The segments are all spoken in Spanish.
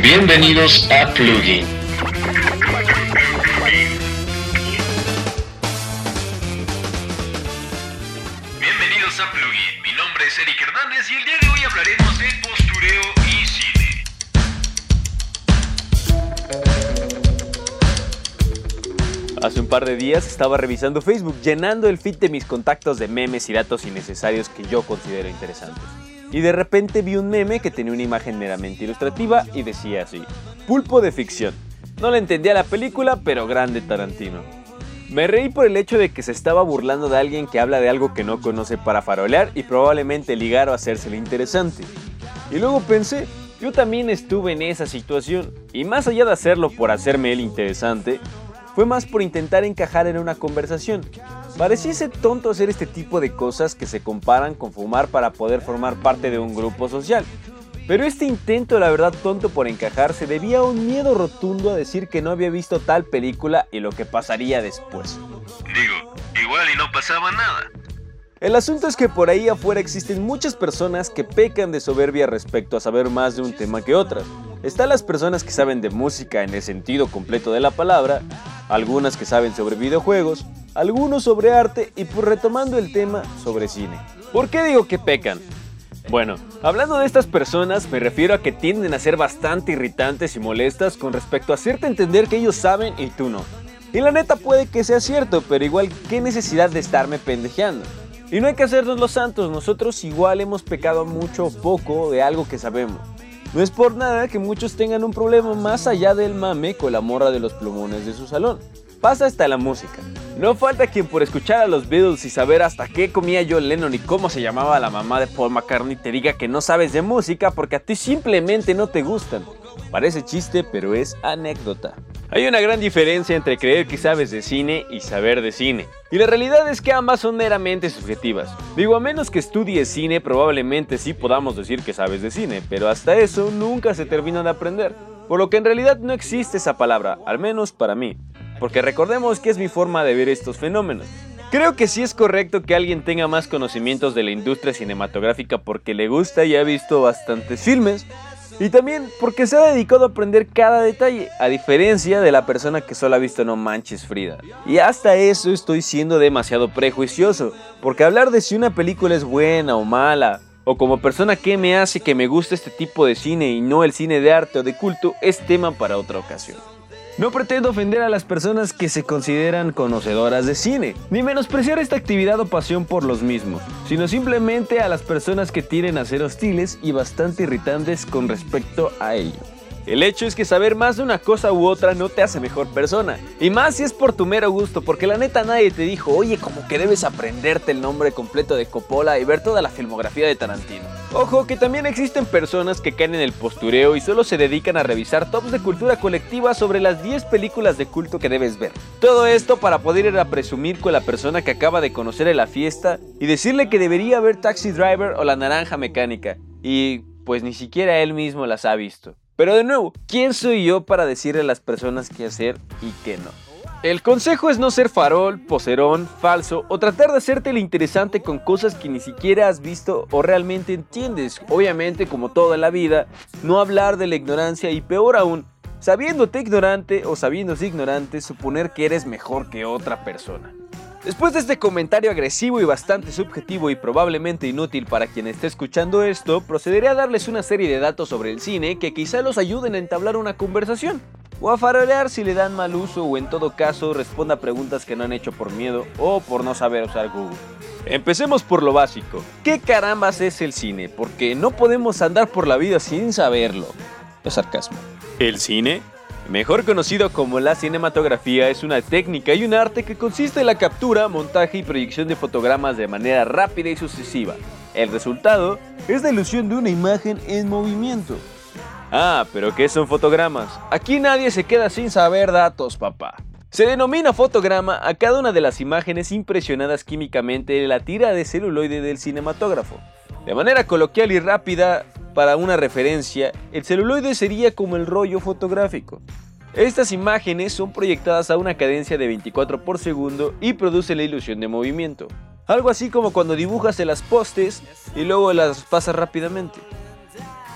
Bienvenidos a Plugin. Bienvenidos a Plugin. Mi nombre es Eric Hernández y el día de hoy hablaremos de postureo y cine. Hace un par de días estaba revisando Facebook, llenando el feed de mis contactos de memes y datos innecesarios que yo considero interesantes. Y de repente vi un meme que tenía una imagen meramente ilustrativa y decía así, pulpo de ficción. No le entendía la película, pero grande Tarantino. Me reí por el hecho de que se estaba burlando de alguien que habla de algo que no conoce para farolear y probablemente ligar o hacérsele interesante. Y luego pensé, yo también estuve en esa situación, y más allá de hacerlo por hacerme el interesante, fue más por intentar encajar en una conversación. Pareciese tonto hacer este tipo de cosas que se comparan con fumar para poder formar parte de un grupo social. Pero este intento, la verdad tonto por encajar, se debía a un miedo rotundo a decir que no había visto tal película y lo que pasaría después. Digo, igual y no pasaba nada. El asunto es que por ahí afuera existen muchas personas que pecan de soberbia respecto a saber más de un tema que otras. Están las personas que saben de música en el sentido completo de la palabra, algunas que saben sobre videojuegos, algunos sobre arte y por retomando el tema sobre cine. ¿Por qué digo que pecan? Bueno, hablando de estas personas me refiero a que tienden a ser bastante irritantes y molestas con respecto a hacerte entender que ellos saben y tú no. Y la neta puede que sea cierto, pero igual qué necesidad de estarme pendejeando. Y no hay que hacernos los santos, nosotros igual hemos pecado mucho o poco de algo que sabemos. No es por nada que muchos tengan un problema más allá del mame con la morra de los plumones de su salón. Pasa hasta la música. No falta quien por escuchar a los Beatles y saber hasta qué comía John Lennon y cómo se llamaba la mamá de Paul McCartney te diga que no sabes de música porque a ti simplemente no te gustan. Parece chiste, pero es anécdota. Hay una gran diferencia entre creer que sabes de cine y saber de cine. Y la realidad es que ambas son meramente subjetivas. Digo, a menos que estudies cine, probablemente sí podamos decir que sabes de cine, pero hasta eso nunca se termina de aprender. Por lo que en realidad no existe esa palabra, al menos para mí. Porque recordemos que es mi forma de ver estos fenómenos. Creo que sí es correcto que alguien tenga más conocimientos de la industria cinematográfica porque le gusta y ha visto bastantes filmes, y también porque se ha dedicado a aprender cada detalle, a diferencia de la persona que solo ha visto No Manches Frida. Y hasta eso estoy siendo demasiado prejuicioso, porque hablar de si una película es buena o mala, o como persona que me hace que me guste este tipo de cine y no el cine de arte o de culto, es tema para otra ocasión. No pretendo ofender a las personas que se consideran conocedoras de cine, ni menospreciar esta actividad o pasión por los mismos, sino simplemente a las personas que tienen a ser hostiles y bastante irritantes con respecto a ello. El hecho es que saber más de una cosa u otra no te hace mejor persona. Y más si es por tu mero gusto, porque la neta nadie te dijo, oye, como que debes aprenderte el nombre completo de Coppola y ver toda la filmografía de Tarantino. Ojo, que también existen personas que caen en el postureo y solo se dedican a revisar tops de cultura colectiva sobre las 10 películas de culto que debes ver. Todo esto para poder ir a presumir con la persona que acaba de conocer en la fiesta y decirle que debería ver Taxi Driver o La Naranja Mecánica. Y pues ni siquiera él mismo las ha visto. Pero de nuevo, ¿quién soy yo para decirle a las personas qué hacer y qué no? El consejo es no ser farol, poserón, falso o tratar de hacerte el interesante con cosas que ni siquiera has visto o realmente entiendes. Obviamente, como toda la vida, no hablar de la ignorancia y peor aún, sabiéndote ignorante o sabiéndose ignorante, suponer que eres mejor que otra persona. Después de este comentario agresivo y bastante subjetivo y probablemente inútil para quien esté escuchando esto, procederé a darles una serie de datos sobre el cine que quizá los ayuden a entablar una conversación. O a farolear si le dan mal uso o en todo caso responda a preguntas que no han hecho por miedo o por no saber usar Google. Empecemos por lo básico. ¿Qué carambas es el cine? Porque no podemos andar por la vida sin saberlo. Es sarcasmo. El cine Mejor conocido como la cinematografía, es una técnica y un arte que consiste en la captura, montaje y proyección de fotogramas de manera rápida y sucesiva. El resultado es la ilusión de una imagen en movimiento. Ah, pero ¿qué son fotogramas? Aquí nadie se queda sin saber datos, papá. Se denomina fotograma a cada una de las imágenes impresionadas químicamente de la tira de celuloide del cinematógrafo. De manera coloquial y rápida, para una referencia, el celuloide sería como el rollo fotográfico. Estas imágenes son proyectadas a una cadencia de 24 por segundo y producen la ilusión de movimiento. Algo así como cuando dibujas en las postes y luego las pasas rápidamente.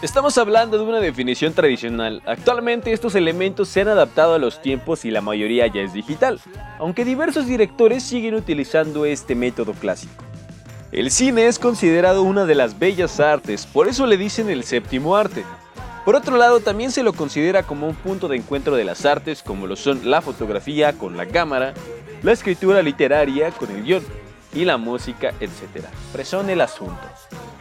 Estamos hablando de una definición tradicional. Actualmente estos elementos se han adaptado a los tiempos y la mayoría ya es digital, aunque diversos directores siguen utilizando este método clásico. El cine es considerado una de las bellas artes, por eso le dicen el séptimo arte. Por otro lado, también se lo considera como un punto de encuentro de las artes como lo son la fotografía con la cámara, la escritura literaria con el guion y la música, etc. Presón el asunto.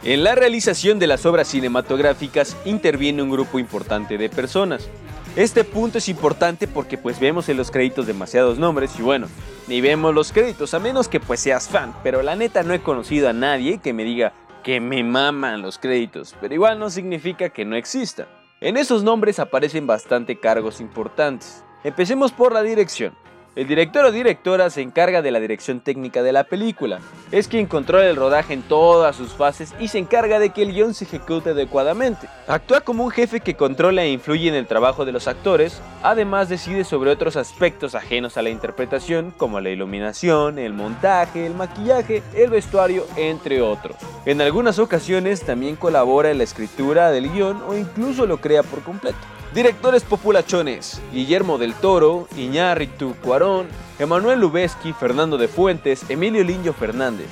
En la realización de las obras cinematográficas interviene un grupo importante de personas. Este punto es importante porque pues vemos en los créditos demasiados nombres y bueno, ni vemos los créditos a menos que pues seas fan, pero la neta no he conocido a nadie que me diga que me maman los créditos, pero igual no significa que no existan. En esos nombres aparecen bastante cargos importantes. Empecemos por la dirección. El director o directora se encarga de la dirección técnica de la película. Es quien controla el rodaje en todas sus fases y se encarga de que el guion se ejecute adecuadamente. Actúa como un jefe que controla e influye en el trabajo de los actores, además decide sobre otros aspectos ajenos a la interpretación, como la iluminación, el montaje, el maquillaje, el vestuario, entre otros. En algunas ocasiones también colabora en la escritura del guion o incluso lo crea por completo. Directores populachones: Guillermo del Toro, Iñárritu Cuarón, Emanuel Lubezki, Fernando de Fuentes, Emilio Liño Fernández.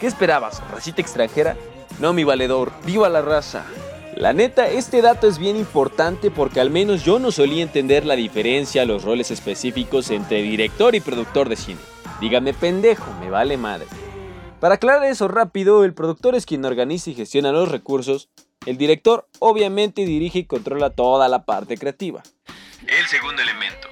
¿Qué esperabas? ¿Racita extranjera? No, mi valedor, viva la raza. La neta, este dato es bien importante porque al menos yo no solía entender la diferencia, los roles específicos entre director y productor de cine. Dígame pendejo, me vale madre. Para aclarar eso rápido, el productor es quien organiza y gestiona los recursos, el director obviamente dirige y controla toda la parte creativa. El segundo elemento.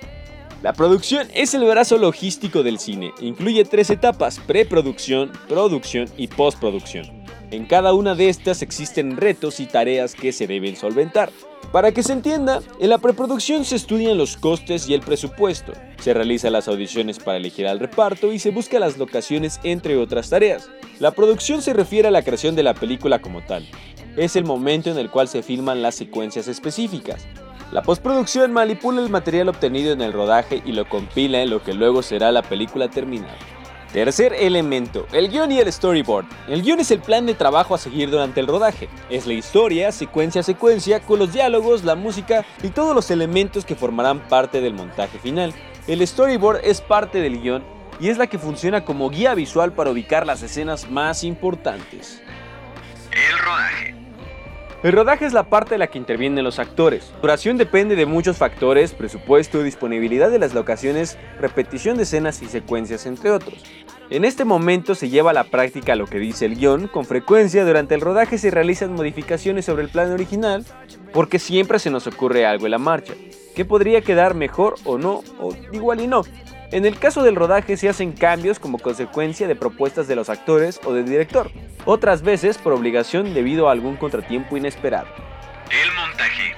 La producción es el brazo logístico del cine. Incluye tres etapas, preproducción, producción y postproducción. En cada una de estas existen retos y tareas que se deben solventar. Para que se entienda, en la preproducción se estudian los costes y el presupuesto, se realizan las audiciones para elegir al reparto y se buscan las locaciones entre otras tareas. La producción se refiere a la creación de la película como tal, es el momento en el cual se filman las secuencias específicas. La postproducción manipula el material obtenido en el rodaje y lo compila en lo que luego será la película terminada. Tercer elemento, el guion y el storyboard. El guion es el plan de trabajo a seguir durante el rodaje. Es la historia, secuencia a secuencia, con los diálogos, la música y todos los elementos que formarán parte del montaje final. El storyboard es parte del guion y es la que funciona como guía visual para ubicar las escenas más importantes. El rodaje. El rodaje es la parte en la que intervienen los actores. Duración depende de muchos factores, presupuesto, disponibilidad de las locaciones, repetición de escenas y secuencias, entre otros. En este momento se lleva a la práctica lo que dice el guion, con frecuencia durante el rodaje se realizan modificaciones sobre el plan original, porque siempre se nos ocurre algo en la marcha, que podría quedar mejor o no, o igual y no. En el caso del rodaje se hacen cambios como consecuencia de propuestas de los actores o del director, otras veces por obligación debido a algún contratiempo inesperado. El montaje.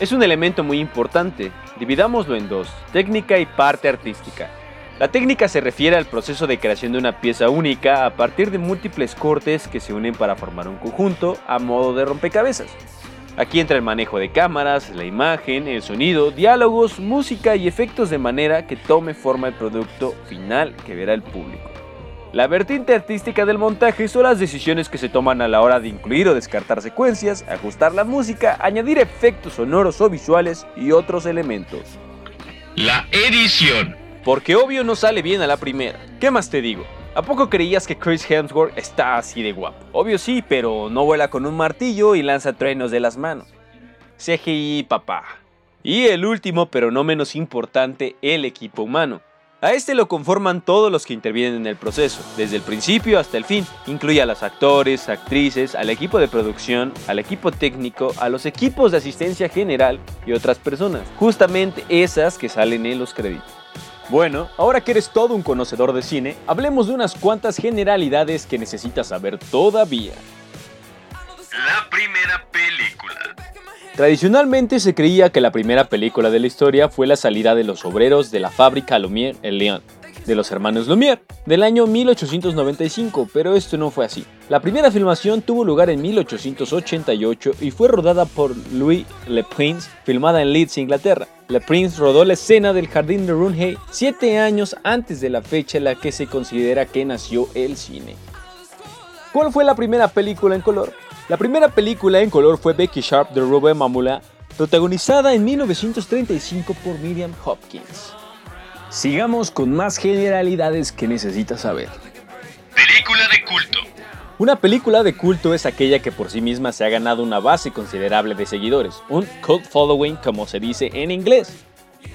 Es un elemento muy importante, dividámoslo en dos, técnica y parte artística. La técnica se refiere al proceso de creación de una pieza única a partir de múltiples cortes que se unen para formar un conjunto a modo de rompecabezas. Aquí entra el manejo de cámaras, la imagen, el sonido, diálogos, música y efectos de manera que tome forma el producto final que verá el público. La vertiente artística del montaje son las decisiones que se toman a la hora de incluir o descartar secuencias, ajustar la música, añadir efectos sonoros o visuales y otros elementos. La edición. Porque obvio no sale bien a la primera. ¿Qué más te digo? ¿A poco creías que Chris Hemsworth está así de guapo? Obvio sí, pero no vuela con un martillo y lanza truenos de las manos. CGI, papá. Y el último, pero no menos importante, el equipo humano. A este lo conforman todos los que intervienen en el proceso, desde el principio hasta el fin. Incluye a los actores, actrices, al equipo de producción, al equipo técnico, a los equipos de asistencia general y otras personas. Justamente esas que salen en los créditos. Bueno, ahora que eres todo un conocedor de cine, hablemos de unas cuantas generalidades que necesitas saber todavía. La primera película. Tradicionalmente se creía que la primera película de la historia fue la salida de los obreros de la fábrica Lumière en Lyon, de los hermanos Lumière, del año 1895, pero esto no fue así. La primera filmación tuvo lugar en 1888 y fue rodada por Louis Le Prince, filmada en Leeds, Inglaterra. Le Prince rodó la escena del jardín de Runhay siete años antes de la fecha en la que se considera que nació el cine. ¿Cuál fue la primera película en color? La primera película en color fue Becky Sharp de Robert Mamula, protagonizada en 1935 por Miriam Hopkins. Sigamos con más generalidades que necesitas saber. Película de culto. Una película de culto es aquella que por sí misma se ha ganado una base considerable de seguidores, un cult following como se dice en inglés.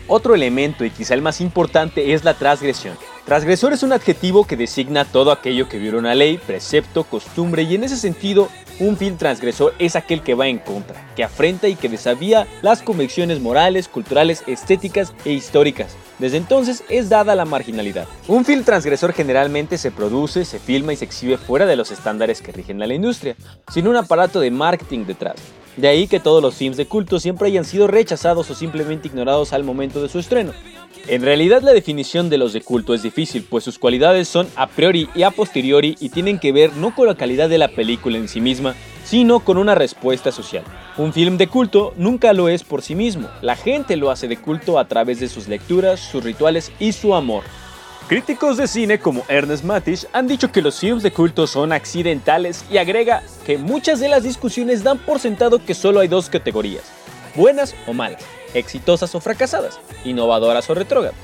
Otro elemento y quizá el más importante es la transgresión. Transgresor es un adjetivo que designa todo aquello que viola una ley, precepto, costumbre y en ese sentido un film transgresor es aquel que va en contra, que afrenta y que desavía las convicciones morales, culturales, estéticas e históricas. Desde entonces es dada la marginalidad. Un film transgresor generalmente se produce, se filma y se exhibe fuera de los estándares que rigen a la industria, sin un aparato de marketing detrás. De ahí que todos los films de culto siempre hayan sido rechazados o simplemente ignorados al momento de su estreno. En realidad la definición de los de culto es difícil, pues sus cualidades son a priori y a posteriori y tienen que ver no con la calidad de la película en sí misma, sino con una respuesta social. Un film de culto nunca lo es por sí mismo, la gente lo hace de culto a través de sus lecturas, sus rituales y su amor. Críticos de cine como Ernest Matisch han dicho que los films de culto son accidentales y agrega que muchas de las discusiones dan por sentado que solo hay dos categorías, buenas o malas exitosas o fracasadas, innovadoras o retrógradas.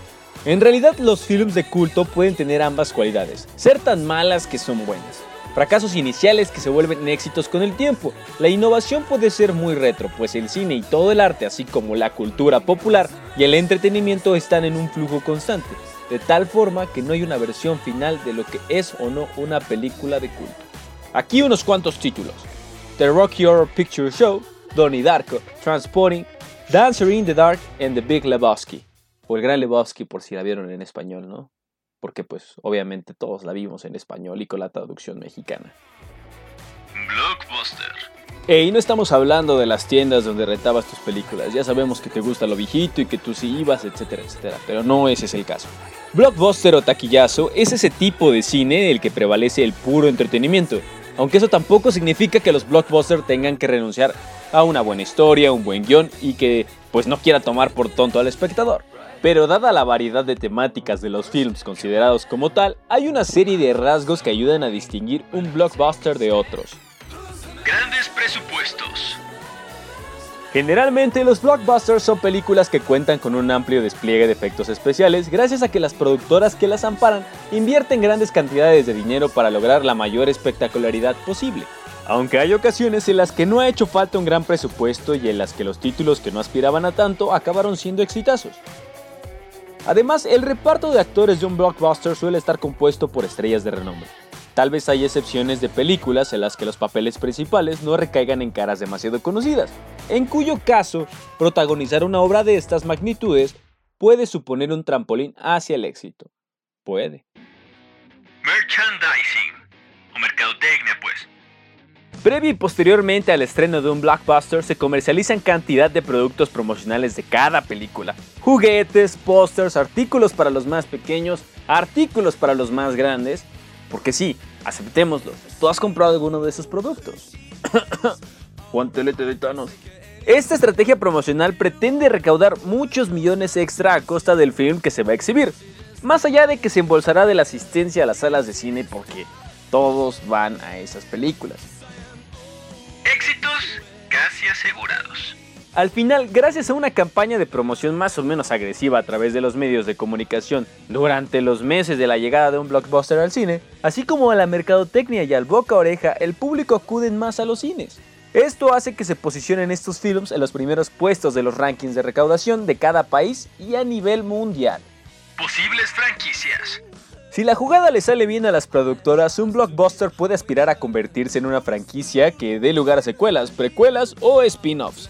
En realidad los films de culto pueden tener ambas cualidades, ser tan malas que son buenas, fracasos iniciales que se vuelven éxitos con el tiempo. La innovación puede ser muy retro, pues el cine y todo el arte, así como la cultura popular y el entretenimiento están en un flujo constante, de tal forma que no hay una versión final de lo que es o no una película de culto. Aquí unos cuantos títulos. The Rocky Horror Picture Show, Donnie Darko, Transporting, Dancer in the Dark and The Big Lebowski. O el Gran Lebowski por si la vieron en español, ¿no? Porque pues obviamente todos la vimos en español y con la traducción mexicana. Blockbuster. Y no estamos hablando de las tiendas donde rentabas tus películas. Ya sabemos que te gusta lo viejito y que tú sí ibas, etcétera, etcétera. Pero no ese es el caso. Blockbuster o taquillazo es ese tipo de cine el que prevalece el puro entretenimiento. Aunque eso tampoco significa que los blockbusters tengan que renunciar a una buena historia, un buen guion y que pues no quiera tomar por tonto al espectador. Pero dada la variedad de temáticas de los films considerados como tal, hay una serie de rasgos que ayudan a distinguir un blockbuster de otros. Grandes presupuestos. Generalmente los blockbusters son películas que cuentan con un amplio despliegue de efectos especiales gracias a que las productoras que las amparan invierten grandes cantidades de dinero para lograr la mayor espectacularidad posible. Aunque hay ocasiones en las que no ha hecho falta un gran presupuesto y en las que los títulos que no aspiraban a tanto acabaron siendo exitosos. Además, el reparto de actores de un blockbuster suele estar compuesto por estrellas de renombre. Tal vez hay excepciones de películas en las que los papeles principales no recaigan en caras demasiado conocidas, en cuyo caso, protagonizar una obra de estas magnitudes puede suponer un trampolín hacia el éxito. Puede. Merchandising. O mercadotecnia, pues. Previo y posteriormente al estreno de un blockbuster se comercializan cantidad de productos promocionales de cada película. Juguetes, pósters, artículos para los más pequeños, artículos para los más grandes. Porque sí, aceptémoslo, tú has comprado alguno de esos productos. Guantelete de Thanos. Esta estrategia promocional pretende recaudar muchos millones extra a costa del film que se va a exhibir. Más allá de que se embolsará de la asistencia a las salas de cine porque todos van a esas películas. Éxitos casi asegurados. Al final, gracias a una campaña de promoción más o menos agresiva a través de los medios de comunicación durante los meses de la llegada de un blockbuster al cine, así como a la mercadotecnia y al boca a oreja, el público acuden más a los cines. Esto hace que se posicionen estos films en los primeros puestos de los rankings de recaudación de cada país y a nivel mundial. Posibles franquicias. Si la jugada le sale bien a las productoras, un blockbuster puede aspirar a convertirse en una franquicia que dé lugar a secuelas, precuelas o spin-offs.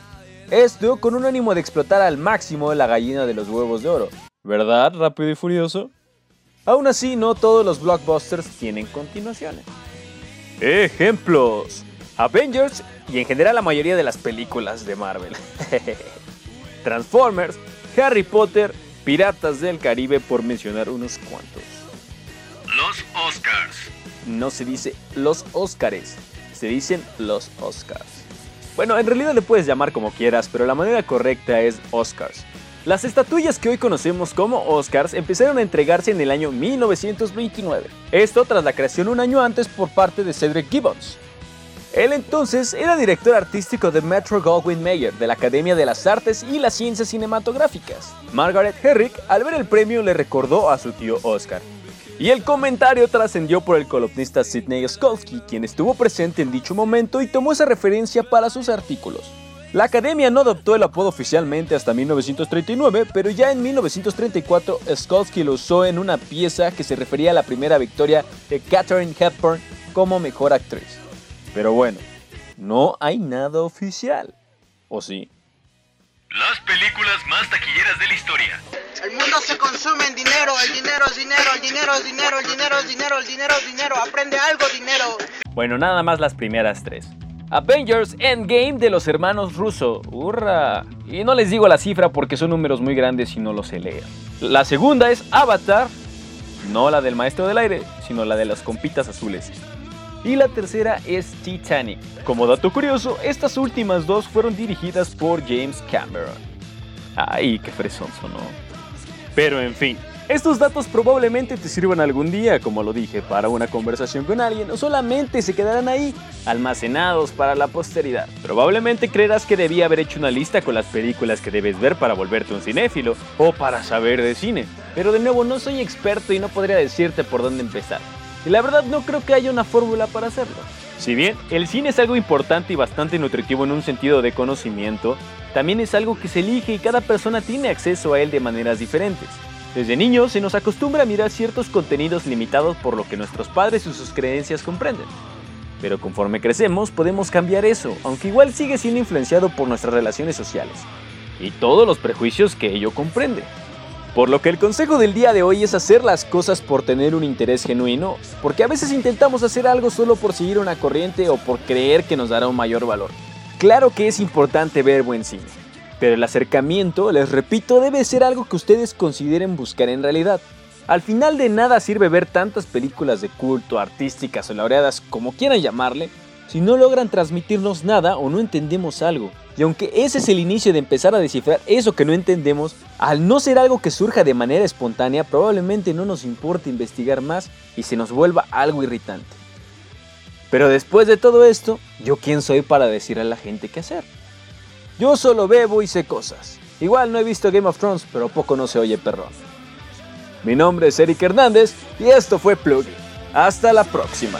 Esto con un ánimo de explotar al máximo la gallina de los huevos de oro. ¿Verdad, Rápido y Furioso? Aún así, no todos los blockbusters tienen continuaciones. Ejemplos. Avengers y en general la mayoría de las películas de Marvel. Transformers, Harry Potter, Piratas del Caribe por mencionar unos cuantos. No se dice los Oscars, se dicen los Oscars. Bueno, en realidad le puedes llamar como quieras, pero la manera correcta es Oscars. Las estatuillas que hoy conocemos como Oscars empezaron a entregarse en el año 1929. Esto tras la creación un año antes por parte de Cedric Gibbons. Él entonces era director artístico de Metro Goldwyn Mayer de la Academia de las Artes y las Ciencias Cinematográficas. Margaret Herrick, al ver el premio, le recordó a su tío Oscar. Y el comentario trascendió por el columnista Sidney Skolsky, quien estuvo presente en dicho momento y tomó esa referencia para sus artículos. La academia no adoptó el apodo oficialmente hasta 1939, pero ya en 1934 Skolsky lo usó en una pieza que se refería a la primera victoria de Katharine Hepburn como mejor actriz. Pero bueno, no hay nada oficial. ¿O sí? Las películas más taquilleras de la historia. El mundo se consume en dinero, el dinero es dinero, el dinero es dinero, el dinero es dinero, el dinero es dinero, aprende algo dinero. Bueno, nada más las primeras tres. Avengers Endgame de los hermanos Russo. ¡Hurra! Y no les digo la cifra porque son números muy grandes y no los sé leer. La segunda es Avatar. No la del maestro del aire, sino la de las compitas azules. Y la tercera es Titanic. Como dato curioso, estas últimas dos fueron dirigidas por James Cameron. Ay, qué fresón sonó. Pero en fin, estos datos probablemente te sirvan algún día, como lo dije, para una conversación con alguien o solamente se quedarán ahí, almacenados para la posteridad. Probablemente creerás que debía haber hecho una lista con las películas que debes ver para volverte un cinéfilo o para saber de cine, pero de nuevo no soy experto y no podría decirte por dónde empezar. Y la verdad no creo que haya una fórmula para hacerlo. Si bien el cine es algo importante y bastante nutritivo en un sentido de conocimiento, también es algo que se elige y cada persona tiene acceso a él de maneras diferentes. Desde niños se nos acostumbra a mirar ciertos contenidos limitados por lo que nuestros padres y sus creencias comprenden. Pero conforme crecemos podemos cambiar eso, aunque igual sigue siendo influenciado por nuestras relaciones sociales y todos los prejuicios que ello comprende. Por lo que el consejo del día de hoy es hacer las cosas por tener un interés genuino, porque a veces intentamos hacer algo solo por seguir una corriente o por creer que nos dará un mayor valor. Claro que es importante ver buen cine, pero el acercamiento, les repito, debe ser algo que ustedes consideren buscar en realidad. Al final de nada sirve ver tantas películas de culto, artísticas o laureadas, como quieran llamarle, si no logran transmitirnos nada o no entendemos algo. Y aunque ese es el inicio de empezar a descifrar eso que no entendemos, al no ser algo que surja de manera espontánea, probablemente no nos importe investigar más y se nos vuelva algo irritante. Pero después de todo esto, ¿yo quién soy para decir a la gente qué hacer? Yo solo bebo y sé cosas. Igual no he visto Game of Thrones, pero poco no se oye perrón. Mi nombre es Eric Hernández y esto fue Plugin. Hasta la próxima.